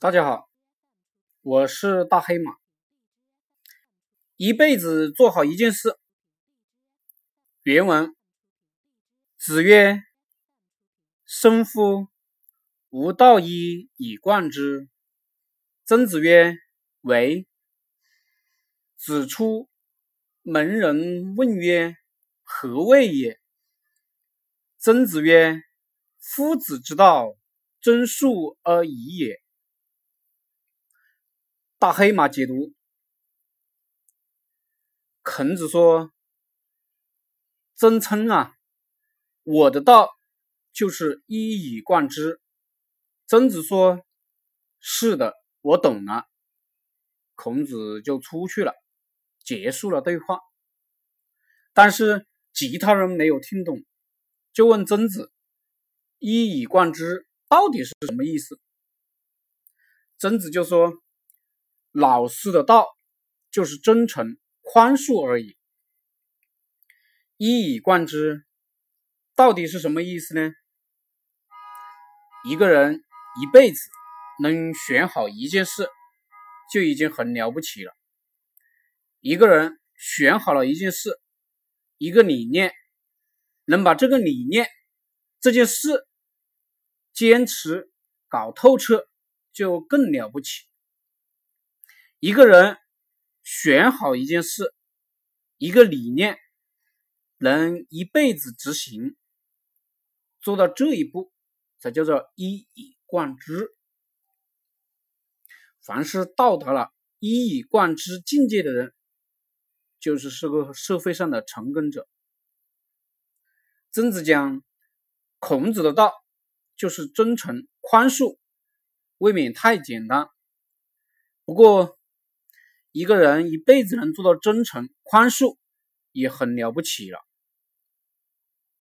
大家好，我是大黑马。一辈子做好一件事。原文：子曰：“生乎，吾道一以贯之。”曾子曰：“为。”子出门，人问曰：“何谓也？”曾子曰：“夫子之道，真术而已也。”大黑马解读：孔子说：“真称啊，我的道就是一以贯之。”曾子说：“是的，我懂了。”孔子就出去了，结束了对话。但是其他人没有听懂，就问曾子：“一以贯之到底是什么意思？”曾子就说。老师的道就是真诚、宽恕而已。一以贯之，到底是什么意思呢？一个人一辈子能选好一件事，就已经很了不起了。一个人选好了一件事、一个理念，能把这个理念、这件事坚持搞透彻，就更了不起。一个人选好一件事、一个理念，能一辈子执行，做到这一步，才叫做一以贯之。凡是到达了一以贯之境界的人，就是是个社会上的成功者。曾子讲，孔子的道就是真诚、宽恕，未免太简单。不过，一个人一辈子能做到真诚、宽恕，也很了不起了。